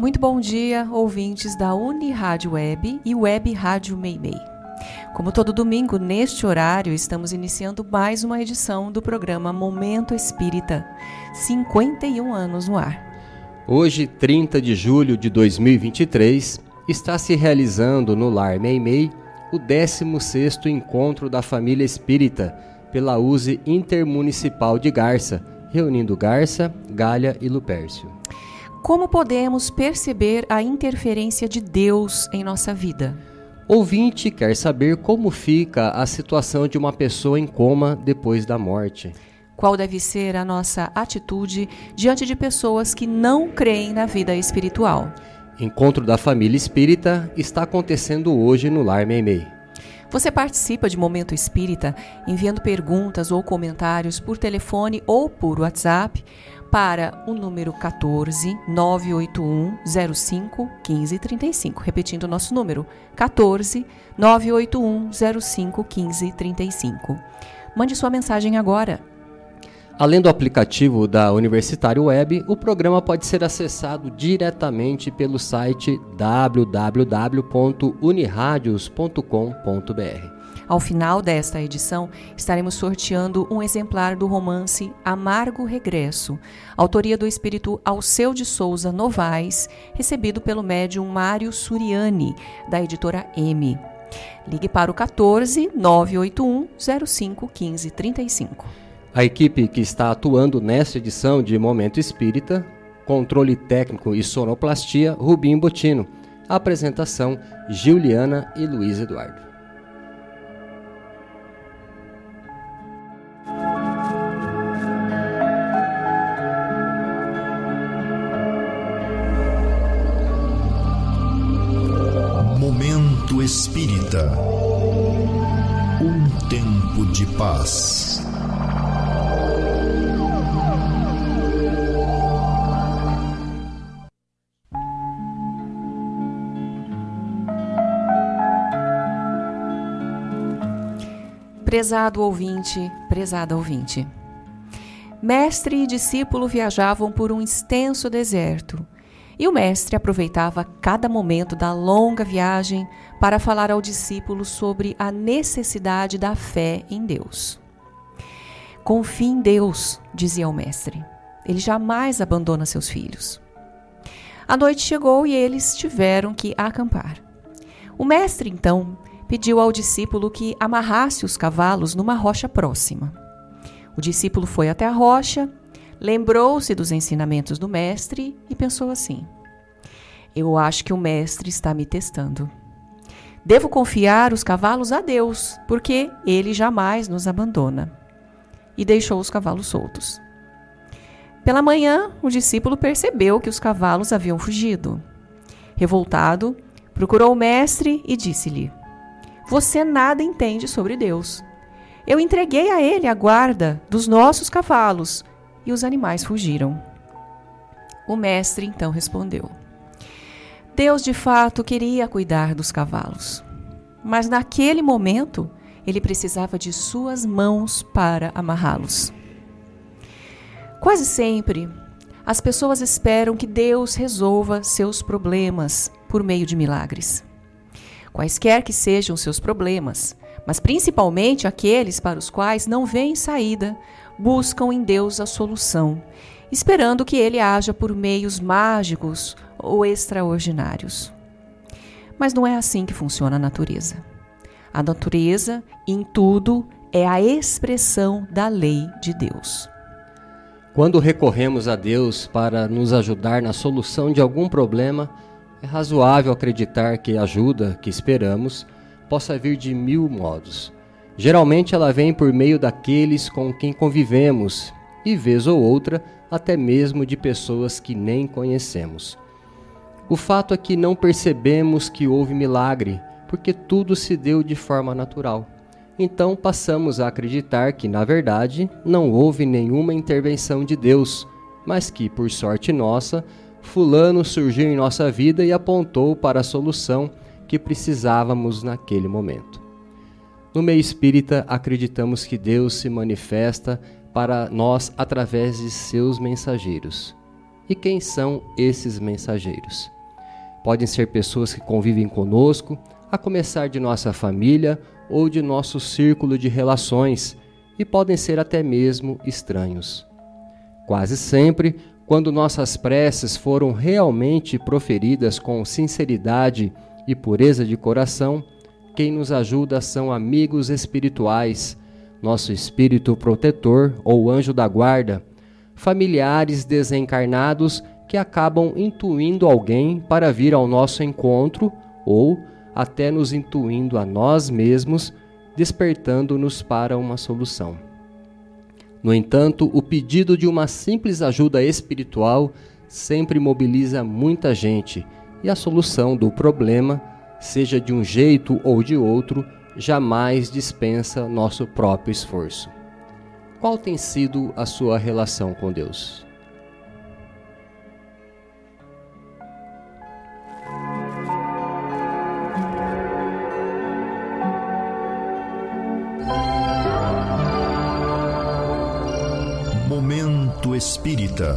Muito bom dia, ouvintes da Uni Rádio Web e Web Rádio Meimei. Como todo domingo, neste horário, estamos iniciando mais uma edição do programa Momento Espírita, 51 anos no ar. Hoje, 30 de julho de 2023, está se realizando no Lar Meimei o 16º Encontro da Família Espírita pela USE Intermunicipal de Garça, reunindo Garça, Galha e Lupércio. Como podemos perceber a interferência de Deus em nossa vida? Ouvinte quer saber como fica a situação de uma pessoa em coma depois da morte. Qual deve ser a nossa atitude diante de pessoas que não creem na vida espiritual? Encontro da Família Espírita está acontecendo hoje no Lar Meimei. Você participa de Momento Espírita enviando perguntas ou comentários por telefone ou por WhatsApp para o número 14 981 05 1535. Repetindo o nosso número: 14 981 05 1535. Mande sua mensagem agora. Além do aplicativo da Universitário Web, o programa pode ser acessado diretamente pelo site www.uniradios.com.br. Ao final desta edição, estaremos sorteando um exemplar do romance Amargo Regresso, autoria do espírito Alceu de Souza Novaes, recebido pelo médium Mário Suriani, da editora M. Ligue para o 14 981 05 15 35. A equipe que está atuando nesta edição de Momento Espírita, controle técnico e sonoplastia, Rubim Botino. apresentação, Juliana e Luiz Eduardo. Espírita. Um tempo de paz. Prezado ouvinte, prezada ouvinte. Mestre e discípulo viajavam por um extenso deserto, e o mestre aproveitava cada momento da longa viagem para falar ao discípulo sobre a necessidade da fé em Deus. Confie em Deus, dizia o mestre. Ele jamais abandona seus filhos. A noite chegou e eles tiveram que acampar. O mestre, então, pediu ao discípulo que amarrasse os cavalos numa rocha próxima. O discípulo foi até a rocha, lembrou-se dos ensinamentos do mestre e pensou assim: Eu acho que o mestre está me testando. Devo confiar os cavalos a Deus, porque ele jamais nos abandona. E deixou os cavalos soltos. Pela manhã, o discípulo percebeu que os cavalos haviam fugido. Revoltado, procurou o mestre e disse-lhe: você nada entende sobre Deus. Eu entreguei a ele a guarda dos nossos cavalos e os animais fugiram. O mestre então respondeu: Deus de fato queria cuidar dos cavalos, mas naquele momento ele precisava de suas mãos para amarrá-los. Quase sempre, as pessoas esperam que Deus resolva seus problemas por meio de milagres quaisquer que sejam seus problemas, mas principalmente aqueles para os quais não vêem saída, buscam em Deus a solução, esperando que Ele haja por meios mágicos ou extraordinários. Mas não é assim que funciona a natureza. A natureza, em tudo, é a expressão da lei de Deus. Quando recorremos a Deus para nos ajudar na solução de algum problema, é razoável acreditar que a ajuda que esperamos possa vir de mil modos. Geralmente ela vem por meio daqueles com quem convivemos e, vez ou outra, até mesmo de pessoas que nem conhecemos. O fato é que não percebemos que houve milagre, porque tudo se deu de forma natural. Então passamos a acreditar que, na verdade, não houve nenhuma intervenção de Deus, mas que, por sorte nossa, Fulano surgiu em nossa vida e apontou para a solução que precisávamos naquele momento. No meio espírita, acreditamos que Deus se manifesta para nós através de seus mensageiros. E quem são esses mensageiros? Podem ser pessoas que convivem conosco, a começar de nossa família ou de nosso círculo de relações, e podem ser até mesmo estranhos. Quase sempre, quando nossas preces foram realmente proferidas com sinceridade e pureza de coração, quem nos ajuda são amigos espirituais, nosso espírito protetor ou anjo da guarda, familiares desencarnados que acabam intuindo alguém para vir ao nosso encontro ou até nos intuindo a nós mesmos, despertando-nos para uma solução. No entanto, o pedido de uma simples ajuda espiritual sempre mobiliza muita gente e a solução do problema, seja de um jeito ou de outro, jamais dispensa nosso próprio esforço. Qual tem sido a sua relação com Deus? Momento Espírita.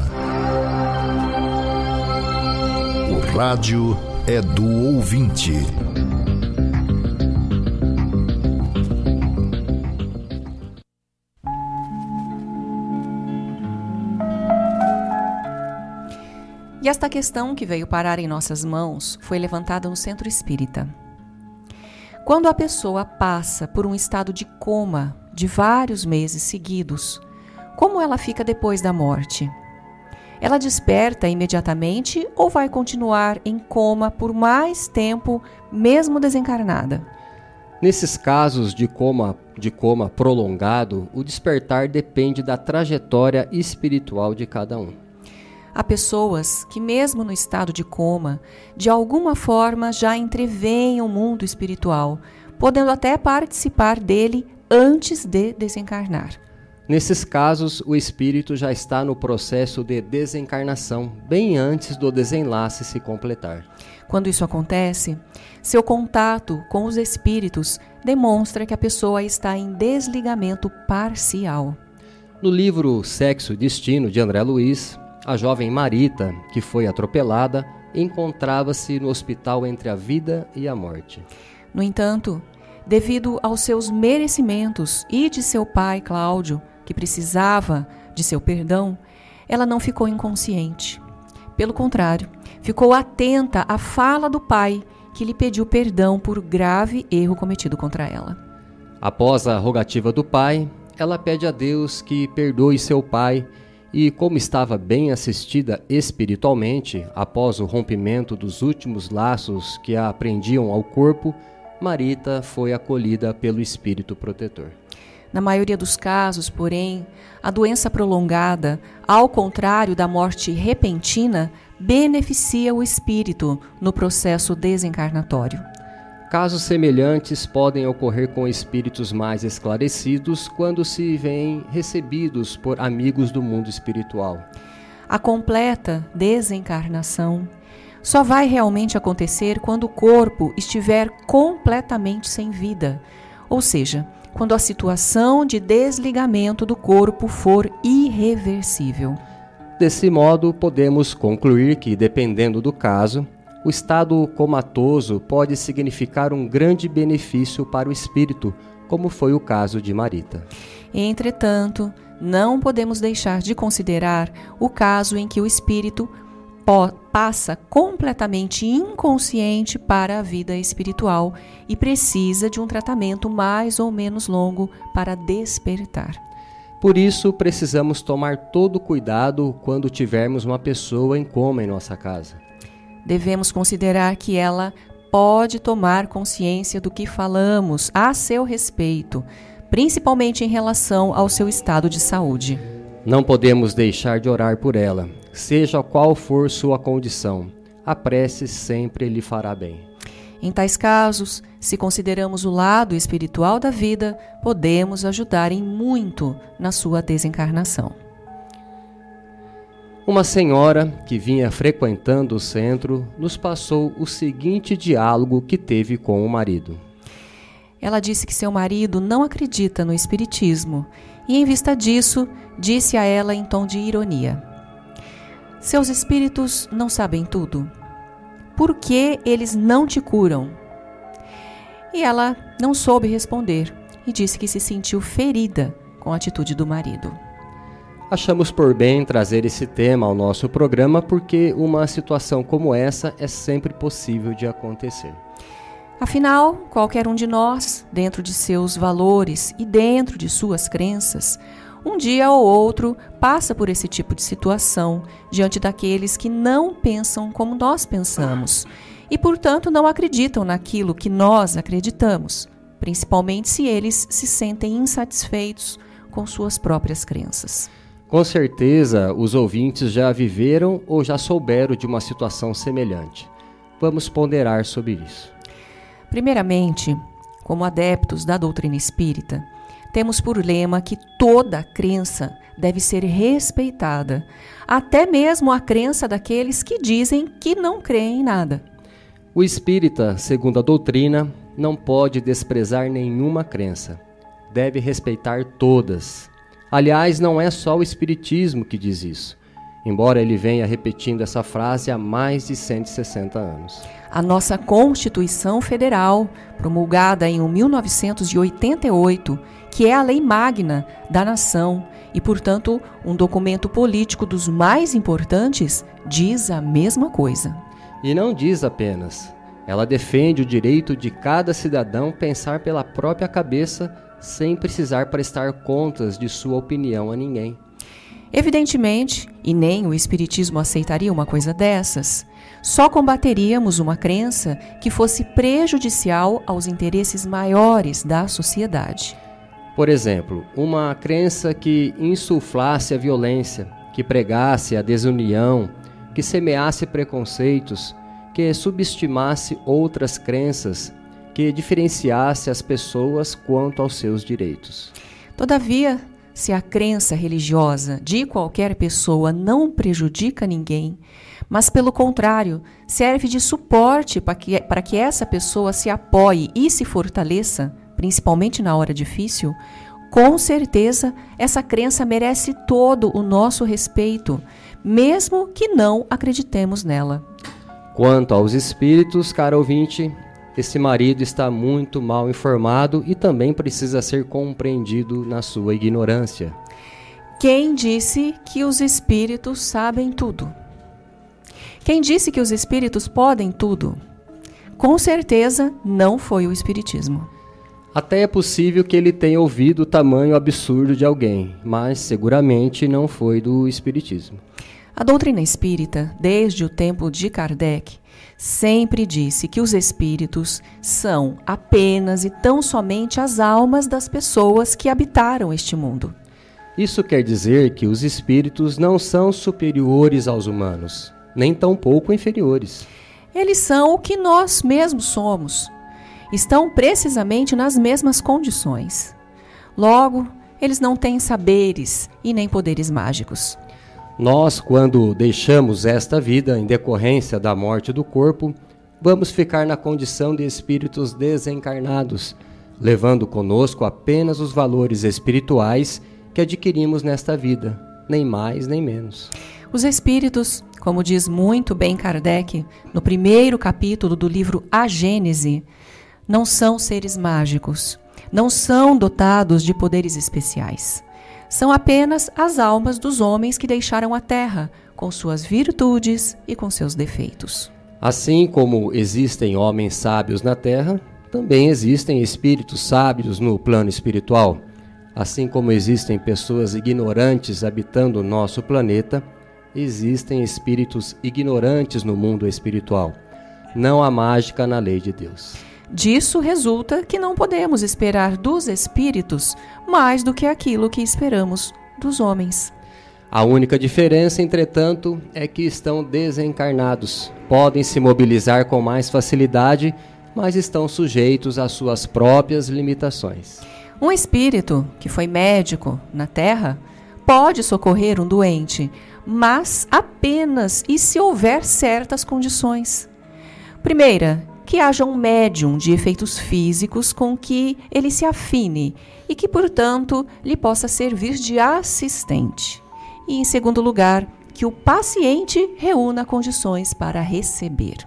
O rádio é do ouvinte. E esta questão que veio parar em nossas mãos foi levantada no centro espírita. Quando a pessoa passa por um estado de coma de vários meses seguidos, como ela fica depois da morte? Ela desperta imediatamente ou vai continuar em coma por mais tempo, mesmo desencarnada? Nesses casos de coma, de coma prolongado, o despertar depende da trajetória espiritual de cada um. Há pessoas que, mesmo no estado de coma, de alguma forma já entreveem o mundo espiritual, podendo até participar dele antes de desencarnar. Nesses casos, o espírito já está no processo de desencarnação, bem antes do desenlace se completar. Quando isso acontece, seu contato com os espíritos demonstra que a pessoa está em desligamento parcial. No livro Sexo e Destino de André Luiz, a jovem Marita, que foi atropelada, encontrava-se no hospital entre a vida e a morte. No entanto, devido aos seus merecimentos e de seu pai Cláudio, que precisava de seu perdão, ela não ficou inconsciente. Pelo contrário, ficou atenta à fala do pai, que lhe pediu perdão por grave erro cometido contra ela. Após a rogativa do pai, ela pede a Deus que perdoe seu pai e, como estava bem assistida espiritualmente, após o rompimento dos últimos laços que a prendiam ao corpo, Marita foi acolhida pelo Espírito Protetor. Na maioria dos casos, porém, a doença prolongada, ao contrário da morte repentina, beneficia o espírito no processo desencarnatório. Casos semelhantes podem ocorrer com espíritos mais esclarecidos quando se veem recebidos por amigos do mundo espiritual. A completa desencarnação só vai realmente acontecer quando o corpo estiver completamente sem vida, ou seja, quando a situação de desligamento do corpo for irreversível. Desse modo, podemos concluir que, dependendo do caso, o estado comatoso pode significar um grande benefício para o espírito, como foi o caso de Marita. Entretanto, não podemos deixar de considerar o caso em que o espírito passa completamente inconsciente para a vida espiritual e precisa de um tratamento mais ou menos longo para despertar. Por isso, precisamos tomar todo cuidado quando tivermos uma pessoa em coma em nossa casa devemos considerar que ela pode tomar consciência do que falamos a seu respeito, principalmente em relação ao seu estado de saúde. Não podemos deixar de orar por ela, seja qual for sua condição. A prece sempre lhe fará bem. Em tais casos, se consideramos o lado espiritual da vida, podemos ajudar em muito na sua desencarnação. Uma senhora que vinha frequentando o centro nos passou o seguinte diálogo que teve com o marido. Ela disse que seu marido não acredita no espiritismo e, em vista disso, disse a ela em tom de ironia: Seus espíritos não sabem tudo? Por que eles não te curam? E ela não soube responder e disse que se sentiu ferida com a atitude do marido. Achamos por bem trazer esse tema ao nosso programa porque uma situação como essa é sempre possível de acontecer. Afinal, qualquer um de nós, dentro de seus valores e dentro de suas crenças, um dia ou outro passa por esse tipo de situação diante daqueles que não pensam como nós pensamos e, portanto, não acreditam naquilo que nós acreditamos, principalmente se eles se sentem insatisfeitos com suas próprias crenças. Com certeza, os ouvintes já viveram ou já souberam de uma situação semelhante. Vamos ponderar sobre isso. Primeiramente, como adeptos da doutrina espírita, temos por lema que toda crença deve ser respeitada, até mesmo a crença daqueles que dizem que não creem em nada. O espírita, segundo a doutrina, não pode desprezar nenhuma crença. Deve respeitar todas. Aliás, não é só o espiritismo que diz isso, embora ele venha repetindo essa frase há mais de 160 anos. A nossa Constituição Federal, promulgada em 1988, que é a lei magna da nação e, portanto, um documento político dos mais importantes, diz a mesma coisa. E não diz apenas. Ela defende o direito de cada cidadão pensar pela própria cabeça sem precisar prestar contas de sua opinião a ninguém. Evidentemente, e nem o Espiritismo aceitaria uma coisa dessas, só combateríamos uma crença que fosse prejudicial aos interesses maiores da sociedade. Por exemplo, uma crença que insuflasse a violência, que pregasse a desunião, que semeasse preconceitos, que subestimasse outras crenças, que diferenciasse as pessoas quanto aos seus direitos. Todavia, se a crença religiosa de qualquer pessoa não prejudica ninguém, mas pelo contrário, serve de suporte para que, para que essa pessoa se apoie e se fortaleça, principalmente na hora difícil, com certeza essa crença merece todo o nosso respeito, mesmo que não acreditemos nela. Quanto aos espíritos, caro ouvinte, esse marido está muito mal informado e também precisa ser compreendido na sua ignorância. Quem disse que os espíritos sabem tudo? Quem disse que os espíritos podem tudo? Com certeza não foi o espiritismo. Até é possível que ele tenha ouvido o tamanho absurdo de alguém, mas seguramente não foi do Espiritismo. A doutrina espírita, desde o tempo de Kardec, sempre disse que os espíritos são apenas e tão somente as almas das pessoas que habitaram este mundo. Isso quer dizer que os espíritos não são superiores aos humanos, nem tampouco inferiores. Eles são o que nós mesmos somos, estão precisamente nas mesmas condições. Logo, eles não têm saberes e nem poderes mágicos. Nós, quando deixamos esta vida em decorrência da morte do corpo, vamos ficar na condição de espíritos desencarnados, levando conosco apenas os valores espirituais que adquirimos nesta vida, nem mais nem menos. Os espíritos, como diz muito bem Kardec no primeiro capítulo do livro A Gênese, não são seres mágicos, não são dotados de poderes especiais. São apenas as almas dos homens que deixaram a terra, com suas virtudes e com seus defeitos. Assim como existem homens sábios na terra, também existem espíritos sábios no plano espiritual. Assim como existem pessoas ignorantes habitando o nosso planeta, existem espíritos ignorantes no mundo espiritual. Não há mágica na lei de Deus. Disso resulta que não podemos esperar dos espíritos mais do que aquilo que esperamos dos homens. A única diferença, entretanto, é que estão desencarnados. Podem se mobilizar com mais facilidade, mas estão sujeitos às suas próprias limitações. Um espírito que foi médico na Terra pode socorrer um doente, mas apenas e se houver certas condições. Primeira, que haja um médium de efeitos físicos com que ele se afine e que, portanto, lhe possa servir de assistente. E, em segundo lugar, que o paciente reúna condições para receber.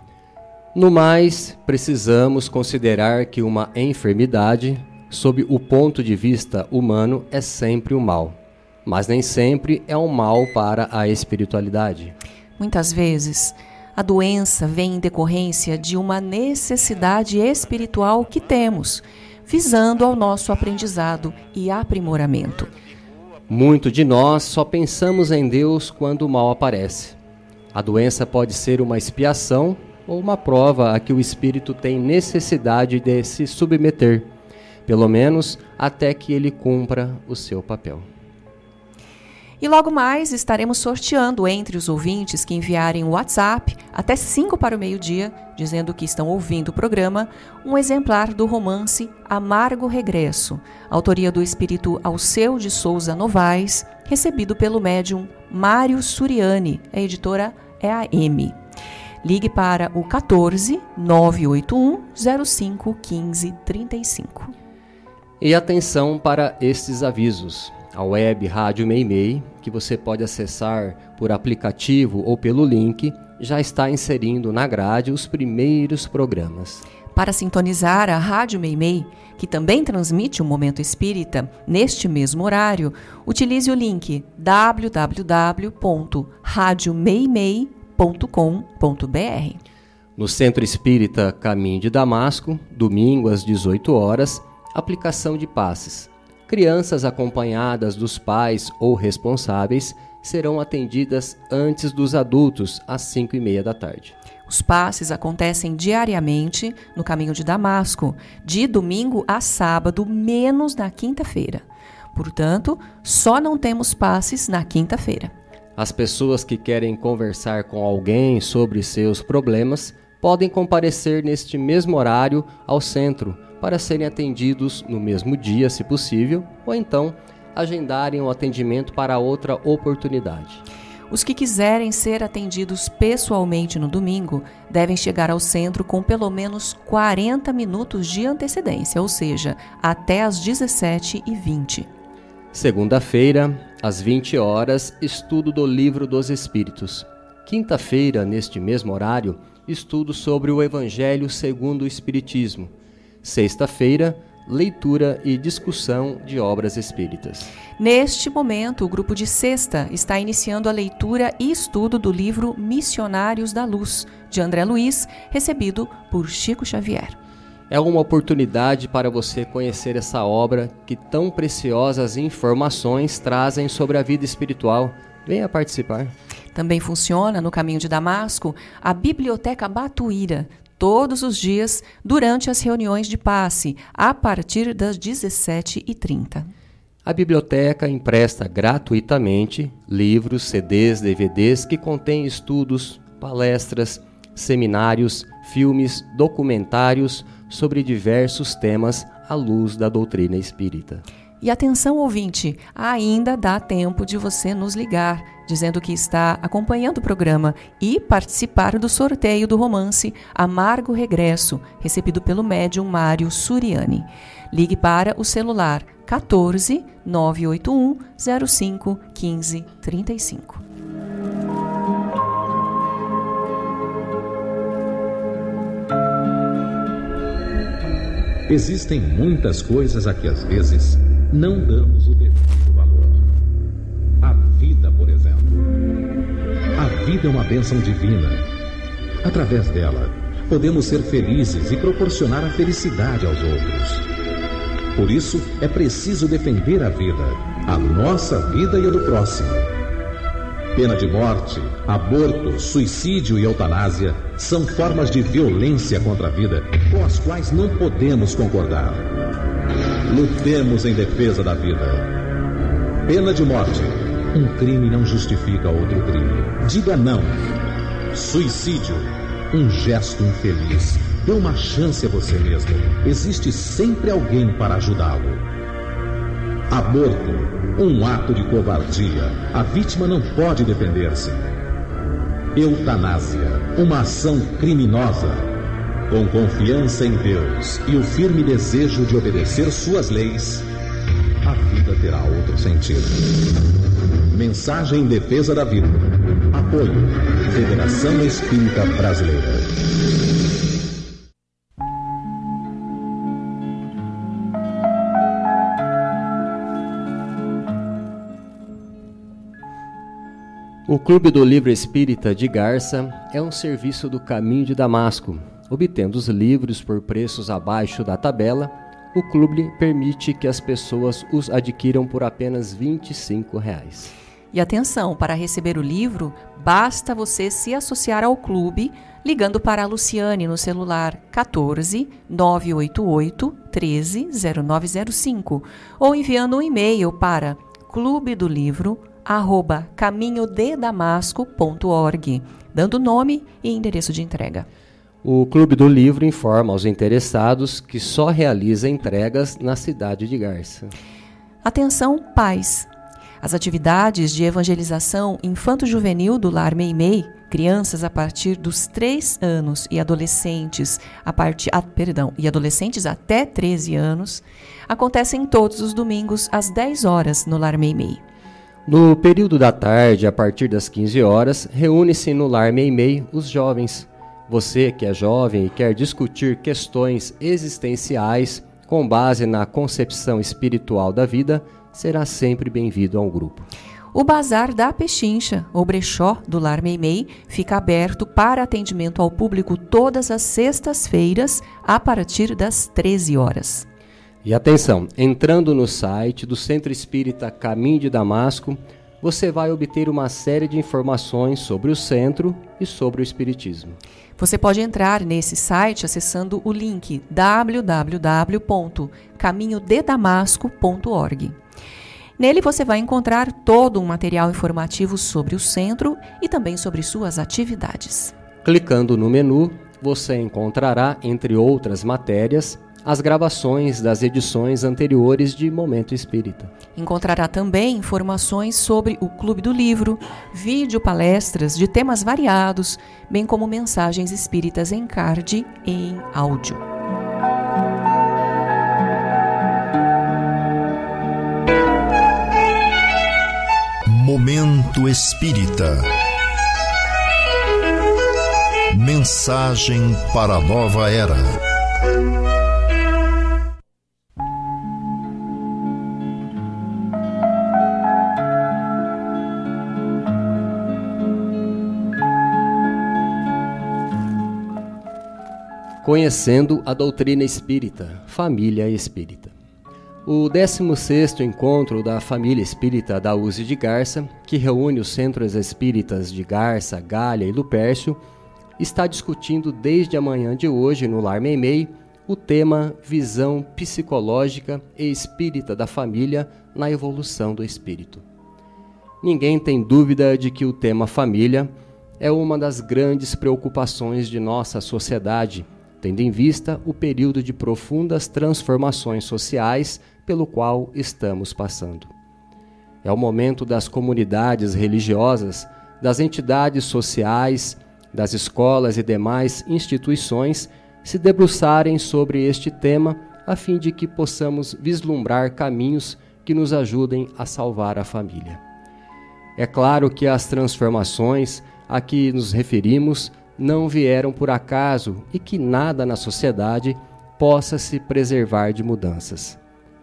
No mais, precisamos considerar que uma enfermidade, sob o ponto de vista humano, é sempre o mal, mas nem sempre é um mal para a espiritualidade. Muitas vezes, a doença vem em decorrência de uma necessidade espiritual que temos, visando ao nosso aprendizado e aprimoramento. Muito de nós só pensamos em Deus quando o mal aparece. A doença pode ser uma expiação ou uma prova a que o espírito tem necessidade de se submeter, pelo menos até que ele cumpra o seu papel. E logo mais estaremos sorteando entre os ouvintes que enviarem o WhatsApp até 5 para o meio-dia, dizendo que estão ouvindo o programa, um exemplar do romance Amargo Regresso, autoria do espírito Alceu de Souza Novaes, recebido pelo médium Mário Suriani, a editora é a M. Ligue para o 14 981 05 15 35. E atenção para estes avisos a web Rádio Meimei, que você pode acessar por aplicativo ou pelo link, já está inserindo na grade os primeiros programas. Para sintonizar a Rádio Meimei, que também transmite o Momento Espírita neste mesmo horário, utilize o link www.radiomeimei.com.br. No Centro Espírita Caminho de Damasco, domingo às 18 horas, aplicação de passes Crianças acompanhadas dos pais ou responsáveis serão atendidas antes dos adultos às 5 e meia da tarde. Os passes acontecem diariamente no caminho de Damasco, de domingo a sábado, menos na quinta-feira. Portanto, só não temos passes na quinta-feira. As pessoas que querem conversar com alguém sobre seus problemas podem comparecer neste mesmo horário ao centro para serem atendidos no mesmo dia, se possível, ou então agendarem o atendimento para outra oportunidade. Os que quiserem ser atendidos pessoalmente no domingo devem chegar ao centro com pelo menos 40 minutos de antecedência, ou seja, até às 17h20. Segunda-feira, às 20 horas, estudo do Livro dos Espíritos. Quinta-feira, neste mesmo horário, estudo sobre o Evangelho segundo o Espiritismo. Sexta-feira, leitura e discussão de obras espíritas. Neste momento, o grupo de sexta está iniciando a leitura e estudo do livro Missionários da Luz, de André Luiz, recebido por Chico Xavier. É uma oportunidade para você conhecer essa obra que tão preciosas informações trazem sobre a vida espiritual. Venha participar. Também funciona no caminho de Damasco a Biblioteca Batuíra, todos os dias durante as reuniões de passe, a partir das 17h30. A biblioteca empresta gratuitamente livros, CDs, DVDs que contêm estudos, palestras, seminários, filmes, documentários sobre diversos temas à luz da doutrina espírita. E atenção, ouvinte, ainda dá tempo de você nos ligar, dizendo que está acompanhando o programa e participar do sorteio do romance Amargo Regresso, recebido pelo médium Mário Suriani. Ligue para o celular 14 981 05 15 35. Existem muitas coisas a que às vezes não damos o devido valor. A vida, por exemplo. A vida é uma bênção divina. Através dela, podemos ser felizes e proporcionar a felicidade aos outros. Por isso, é preciso defender a vida, a nossa vida e a do próximo. Pena de morte, aborto, suicídio e eutanásia são formas de violência contra a vida com as quais não podemos concordar. Lutemos em defesa da vida. Pena de morte. Um crime não justifica outro crime. Diga não. Suicídio. Um gesto infeliz. Dê uma chance a você mesmo. Existe sempre alguém para ajudá-lo. Aborto. Um ato de covardia. A vítima não pode defender-se. Eutanásia. Uma ação criminosa com confiança em Deus e o firme desejo de obedecer suas leis, a vida terá outro sentido. Mensagem em defesa da vida. Apoio Federação Espírita Brasileira. O Clube do Livro Espírita de Garça é um serviço do Caminho de Damasco. Obtendo os livros por preços abaixo da tabela, o clube permite que as pessoas os adquiram por apenas 25 reais. E atenção, para receber o livro, basta você se associar ao clube ligando para a Luciane no celular 14 988 13 0905 ou enviando um e-mail para clube dando nome e endereço de entrega. O Clube do Livro informa aos interessados que só realiza entregas na cidade de Garça. Atenção, pais! As atividades de evangelização infanto-juvenil do Lar Meimei, crianças a partir dos 3 anos e adolescentes a partir, ah, perdão, e adolescentes até 13 anos, acontecem todos os domingos às 10 horas no Lar Meimei. No período da tarde, a partir das 15 horas, reúne-se no Lar Meimei os jovens. Você que é jovem e quer discutir questões existenciais com base na concepção espiritual da vida, será sempre bem-vindo ao grupo. O Bazar da Pechincha, ou brechó do Lar Meimei, fica aberto para atendimento ao público todas as sextas-feiras, a partir das 13 horas. E atenção, entrando no site do Centro Espírita Caminho de Damasco, você vai obter uma série de informações sobre o centro e sobre o Espiritismo. Você pode entrar nesse site acessando o link www.caminhodedamasco.org. Nele você vai encontrar todo um material informativo sobre o centro e também sobre suas atividades. Clicando no menu, você encontrará, entre outras matérias, as gravações das edições anteriores de Momento Espírita. Encontrará também informações sobre o Clube do Livro, vídeo palestras de temas variados, bem como mensagens espíritas em card e em áudio. Momento Espírita. Mensagem para a nova era. Conhecendo a doutrina espírita, família espírita. O 16º encontro da família espírita da USE de Garça, que reúne os centros espíritas de Garça, Galha e Lupércio, está discutindo desde a manhã de hoje no Lar Meimei o tema Visão Psicológica e Espírita da Família na Evolução do Espírito. Ninguém tem dúvida de que o tema família é uma das grandes preocupações de nossa sociedade, tendo em vista o período de profundas transformações sociais pelo qual estamos passando. É o momento das comunidades religiosas, das entidades sociais, das escolas e demais instituições se debruçarem sobre este tema a fim de que possamos vislumbrar caminhos que nos ajudem a salvar a família. É claro que as transformações a que nos referimos não vieram por acaso e que nada na sociedade possa se preservar de mudanças.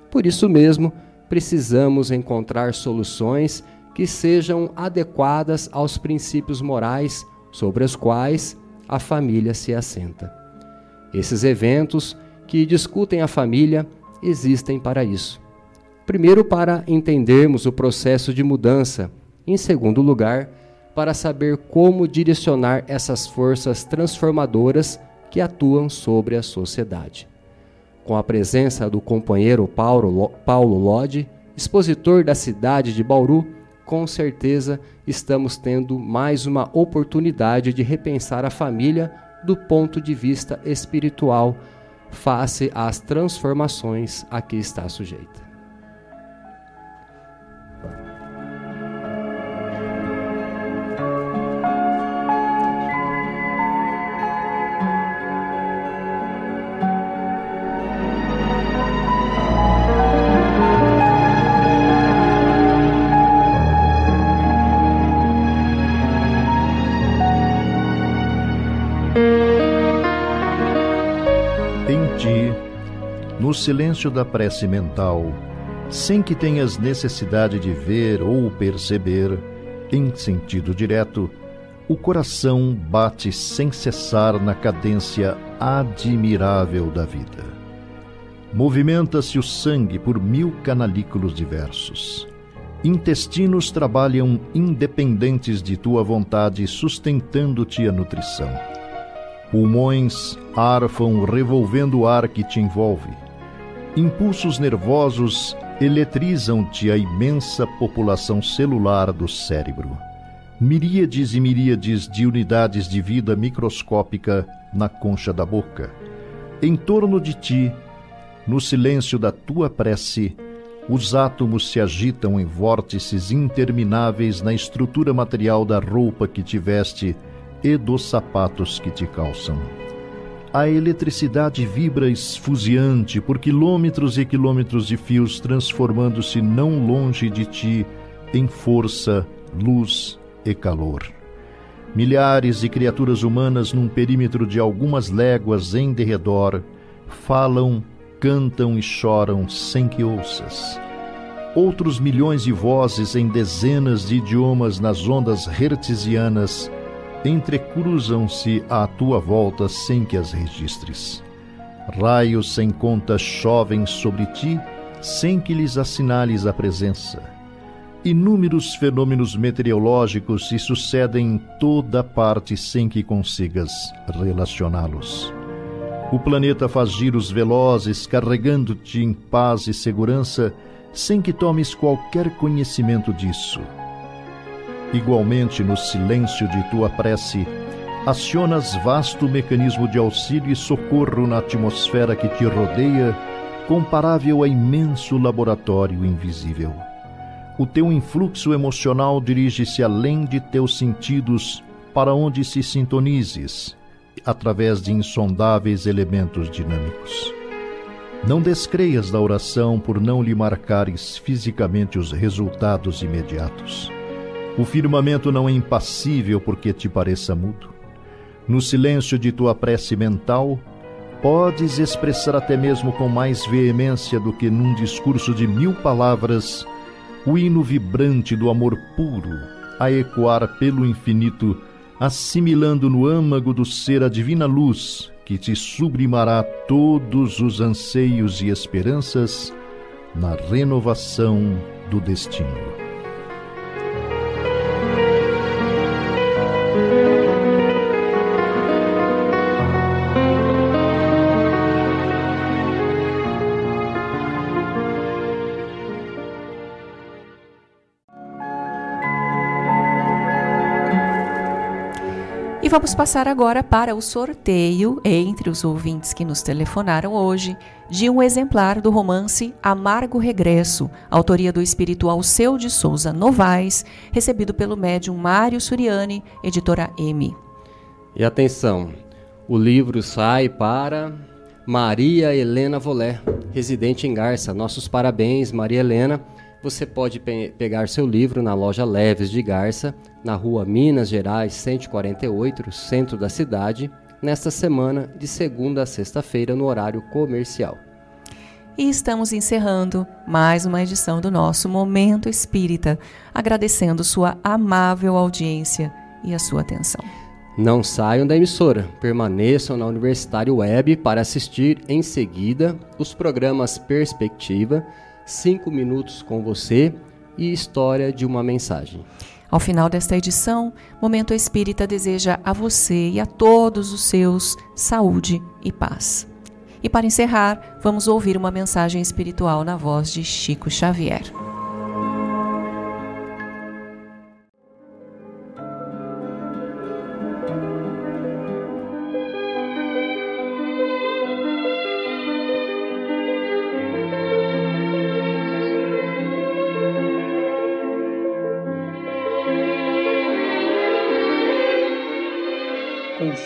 Por isso mesmo, precisamos encontrar soluções que sejam adequadas aos princípios morais sobre os quais a família se assenta. Esses eventos que discutem a família existem para isso. Primeiro, para entendermos o processo de mudança, em segundo lugar, para saber como direcionar essas forças transformadoras que atuam sobre a sociedade com a presença do companheiro Paulo, Paulo Lodi, expositor da cidade de Bauru, com certeza estamos tendo mais uma oportunidade de repensar a família do ponto de vista espiritual, face às transformações a que está sujeita. Silêncio da prece mental, sem que tenhas necessidade de ver ou perceber, em sentido direto, o coração bate sem cessar na cadência admirável da vida. Movimenta-se o sangue por mil canalículos diversos. Intestinos trabalham independentes de tua vontade, sustentando-te a nutrição. Pulmões arfam revolvendo o ar que te envolve. Impulsos nervosos eletrizam-te a imensa população celular do cérebro miríades e miríades de unidades de vida microscópica na concha da boca. Em torno de ti, no silêncio da tua prece, os átomos se agitam em vórtices intermináveis na estrutura material da roupa que te veste e dos sapatos que te calçam. A eletricidade vibra esfuziante por quilômetros e quilômetros de fios, transformando-se não longe de ti em força, luz e calor. Milhares de criaturas humanas num perímetro de algumas léguas em derredor falam, cantam e choram sem que ouças. Outros milhões de vozes em dezenas de idiomas nas ondas hertzianas entrecruzam-se à tua volta sem que as registres. Raios sem conta chovem sobre ti sem que lhes assinales a presença Inúmeros fenômenos meteorológicos se sucedem em toda parte sem que consigas relacioná-los. O planeta faz giros velozes, carregando-te em paz e segurança, sem que tomes qualquer conhecimento disso. Igualmente, no silêncio de tua prece, acionas vasto mecanismo de auxílio e socorro na atmosfera que te rodeia, comparável a imenso laboratório invisível o teu influxo emocional dirige-se além de teus sentidos para onde se sintonizes, através de insondáveis elementos dinâmicos. Não descreias da oração por não lhe marcares fisicamente os resultados imediatos. O firmamento não é impassível porque te pareça mudo. No silêncio de tua prece mental, podes expressar até mesmo com mais veemência do que num discurso de mil palavras o hino vibrante do amor puro a ecoar pelo infinito, assimilando no âmago do ser a divina luz que te sublimará todos os anseios e esperanças na renovação do destino. Vamos passar agora para o sorteio entre os ouvintes que nos telefonaram hoje de um exemplar do romance Amargo Regresso, autoria do espiritual Seu de Souza Novaes, recebido pelo médium Mário Suriani, editora M. E atenção, o livro sai para Maria Helena Volé, residente em Garça. Nossos parabéns, Maria Helena. Você pode pe pegar seu livro na loja Leves de Garça, na rua Minas Gerais 148, centro da cidade, nesta semana, de segunda a sexta-feira, no horário comercial. E estamos encerrando mais uma edição do nosso Momento Espírita, agradecendo sua amável audiência e a sua atenção. Não saiam da emissora, permaneçam na Universitário Web para assistir em seguida os programas Perspectiva Cinco Minutos com Você e História de uma Mensagem. Ao final desta edição, Momento Espírita deseja a você e a todos os seus saúde e paz. E para encerrar, vamos ouvir uma mensagem espiritual na voz de Chico Xavier.